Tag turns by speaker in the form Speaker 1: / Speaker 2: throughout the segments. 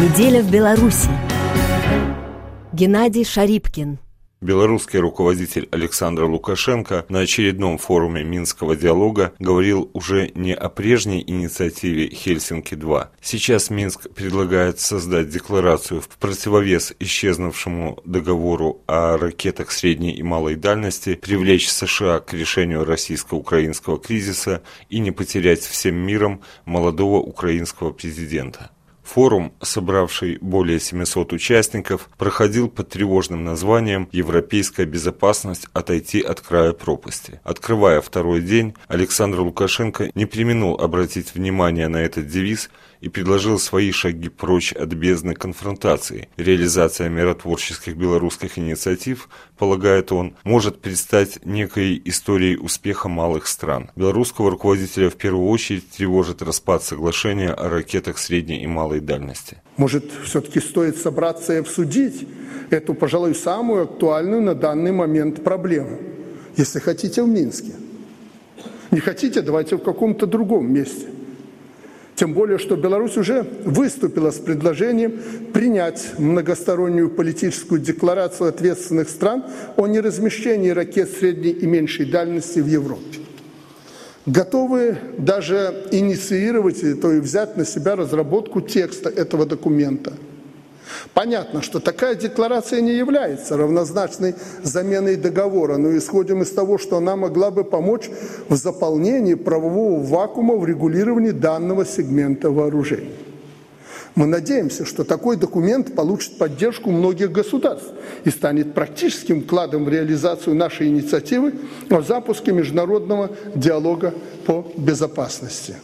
Speaker 1: Неделя в Беларуси. Геннадий Шарипкин.
Speaker 2: Белорусский руководитель Александр Лукашенко на очередном форуме Минского диалога говорил уже не о прежней инициативе Хельсинки-2. Сейчас Минск предлагает создать декларацию в противовес исчезнувшему договору о ракетах средней и малой дальности, привлечь США к решению российско-украинского кризиса и не потерять всем миром молодого украинского президента. Форум, собравший более 700 участников, проходил под тревожным названием «Европейская безопасность. Отойти от края пропасти». Открывая второй день, Александр Лукашенко не применил обратить внимание на этот девиз и предложил свои шаги прочь от бездны конфронтации. Реализация миротворческих белорусских инициатив, полагает он, может предстать некой историей успеха малых стран. Белорусского руководителя в первую очередь тревожит распад соглашения о ракетах средней и малой дальности.
Speaker 3: Может, все-таки стоит собраться и обсудить эту, пожалуй, самую актуальную на данный момент проблему, если хотите в Минске. Не хотите, давайте в каком-то другом месте – тем более, что Беларусь уже выступила с предложением принять многостороннюю политическую декларацию ответственных стран о неразмещении ракет средней и меньшей дальности в Европе. Готовы даже инициировать, то и взять на себя разработку текста этого документа – Понятно, что такая декларация не является равнозначной заменой договора, но исходим из того, что она могла бы помочь в заполнении правового вакуума в регулировании данного сегмента вооружений. Мы надеемся, что такой документ получит поддержку многих государств и станет практическим вкладом в реализацию нашей инициативы о запуске международного диалога по безопасности.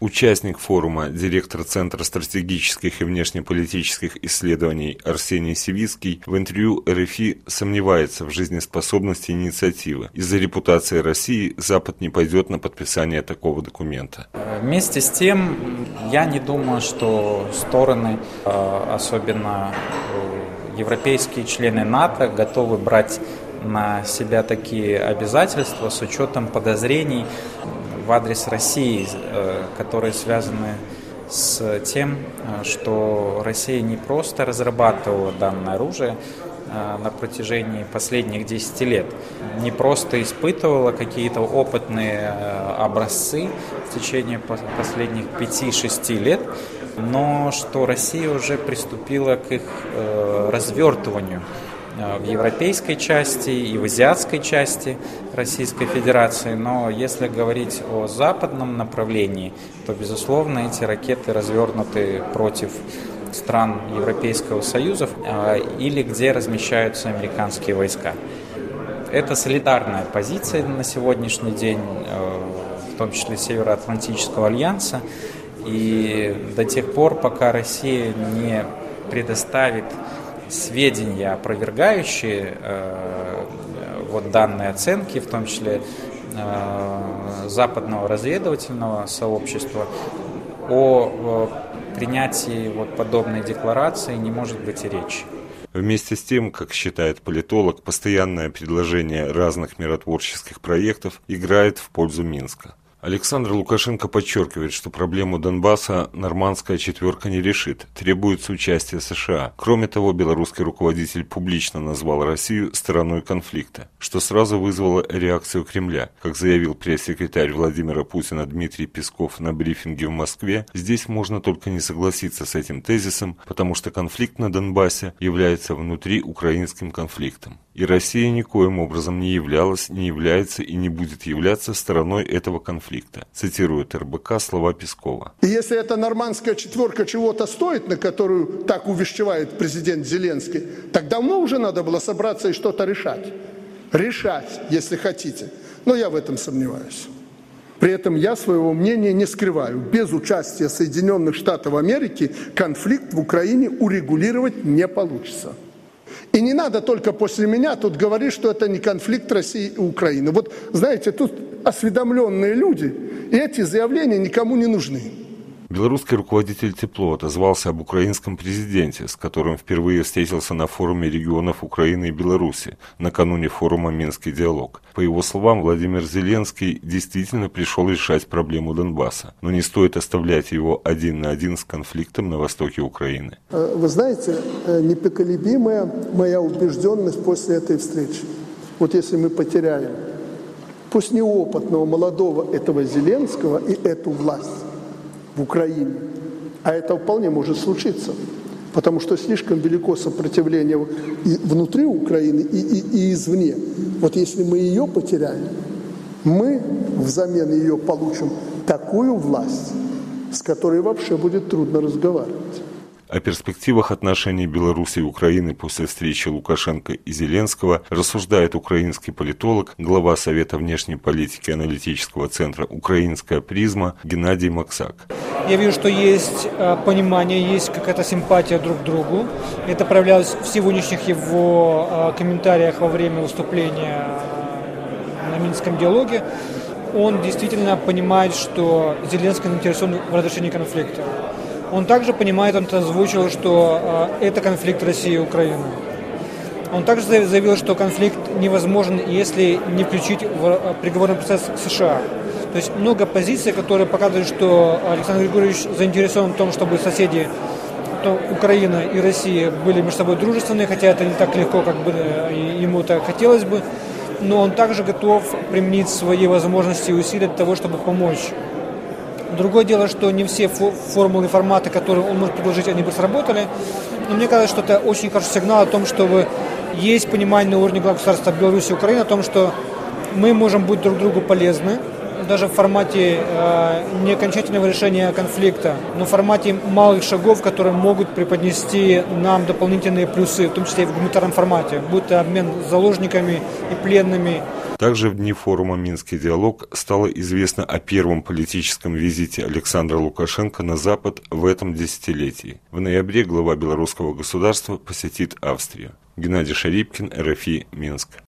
Speaker 2: Участник форума, директор Центра стратегических и внешнеполитических исследований Арсений Сивицкий в интервью РФИ сомневается в жизнеспособности инициативы. Из-за репутации России Запад не пойдет на подписание такого документа.
Speaker 4: Вместе с тем, я не думаю, что стороны, э, особенно э, европейские члены НАТО, готовы брать на себя такие обязательства с учетом подозрений в адрес России, э, которые связаны с тем, что Россия не просто разрабатывала данное оружие на протяжении последних 10 лет, не просто испытывала какие-то опытные образцы в течение последних 5-6 лет, но что Россия уже приступила к их развертыванию в европейской части и в азиатской части Российской Федерации. Но если говорить о западном направлении, то, безусловно, эти ракеты развернуты против стран Европейского Союза а, или где размещаются американские войска. Это солидарная позиция на сегодняшний день, э, в том числе Североатлантического альянса. И до тех пор, пока Россия не предоставит сведения, опровергающие э, вот данные оценки, в том числе западного разведывательного сообщества, о принятии вот подобной декларации не может быть и речи.
Speaker 2: Вместе с тем, как считает политолог, постоянное предложение разных миротворческих проектов играет в пользу Минска. Александр Лукашенко подчеркивает, что проблему Донбасса нормандская четверка не решит, требуется участие США. Кроме того, белорусский руководитель публично назвал Россию стороной конфликта, что сразу вызвало реакцию Кремля. Как заявил пресс-секретарь Владимира Путина Дмитрий Песков на брифинге в Москве, здесь можно только не согласиться с этим тезисом, потому что конфликт на Донбассе является внутри украинским конфликтом. И Россия никоим образом не являлась, не является и не будет являться стороной этого конфликта, цитирует РБК слова Пескова.
Speaker 3: Если эта нормандская четверка чего-то стоит, на которую так увещевает президент Зеленский, так давно уже надо было собраться и что-то решать. Решать, если хотите. Но я в этом сомневаюсь. При этом я своего мнения не скрываю. Без участия Соединенных Штатов Америки конфликт в Украине урегулировать не получится. И не надо только после меня тут говорить, что это не конфликт России и Украины. Вот, знаете, тут осведомленные люди, и эти заявления никому не нужны.
Speaker 2: Белорусский руководитель тепло отозвался об украинском президенте, с которым впервые встретился на форуме регионов Украины и Беларуси накануне форума «Минский диалог». По его словам, Владимир Зеленский действительно пришел решать проблему Донбасса, но не стоит оставлять его один на один с конфликтом на востоке Украины.
Speaker 3: Э, вы знаете, э, непоколебимая моя убежденность после этой встречи. Вот если мы потеряем пусть неопытного, молодого этого Зеленского и эту власть в Украине, а это вполне может случиться, потому что слишком велико сопротивление и внутри Украины, и, и, и извне. Вот если мы ее потеряем, мы взамен ее получим такую власть, с которой вообще будет трудно разговаривать.
Speaker 2: О перспективах отношений Беларуси и Украины после встречи Лукашенко и Зеленского рассуждает украинский политолог, глава Совета внешней политики аналитического центра «Украинская призма» Геннадий Максак.
Speaker 5: Я вижу, что есть э, понимание, есть какая-то симпатия друг к другу. Это проявлялось в сегодняшних его э, комментариях во время выступления э, на Минском диалоге. Он действительно понимает, что Зеленский заинтересован в разрешении конфликта. Он также понимает, он озвучил, что э, это конфликт России и Украины. Он также заявил, что конфликт невозможен, если не включить в э, приговорный процесс США. То есть много позиций, которые показывают, что Александр Григорьевич заинтересован в том, чтобы соседи то Украина и Россия были между собой дружественные, хотя это не так легко, как бы э, ему так хотелось бы, но он также готов применить свои возможности и усилия для того, чтобы помочь Другое дело, что не все формулы, форматы, которые он может предложить, они бы сработали. Но мне кажется, что это очень хороший сигнал о том, что есть понимание на уровне глав государства Беларуси и Украины о том, что мы можем быть друг другу полезны, даже в формате э, не окончательного решения конфликта, но в формате малых шагов, которые могут преподнести нам дополнительные плюсы, в том числе и в гуманитарном формате, будь то обмен заложниками и пленными,
Speaker 2: также в дни форума «Минский диалог» стало известно о первом политическом визите Александра Лукашенко на Запад в этом десятилетии. В ноябре глава белорусского государства посетит Австрию. Геннадий Шарипкин, РФИ, Минск.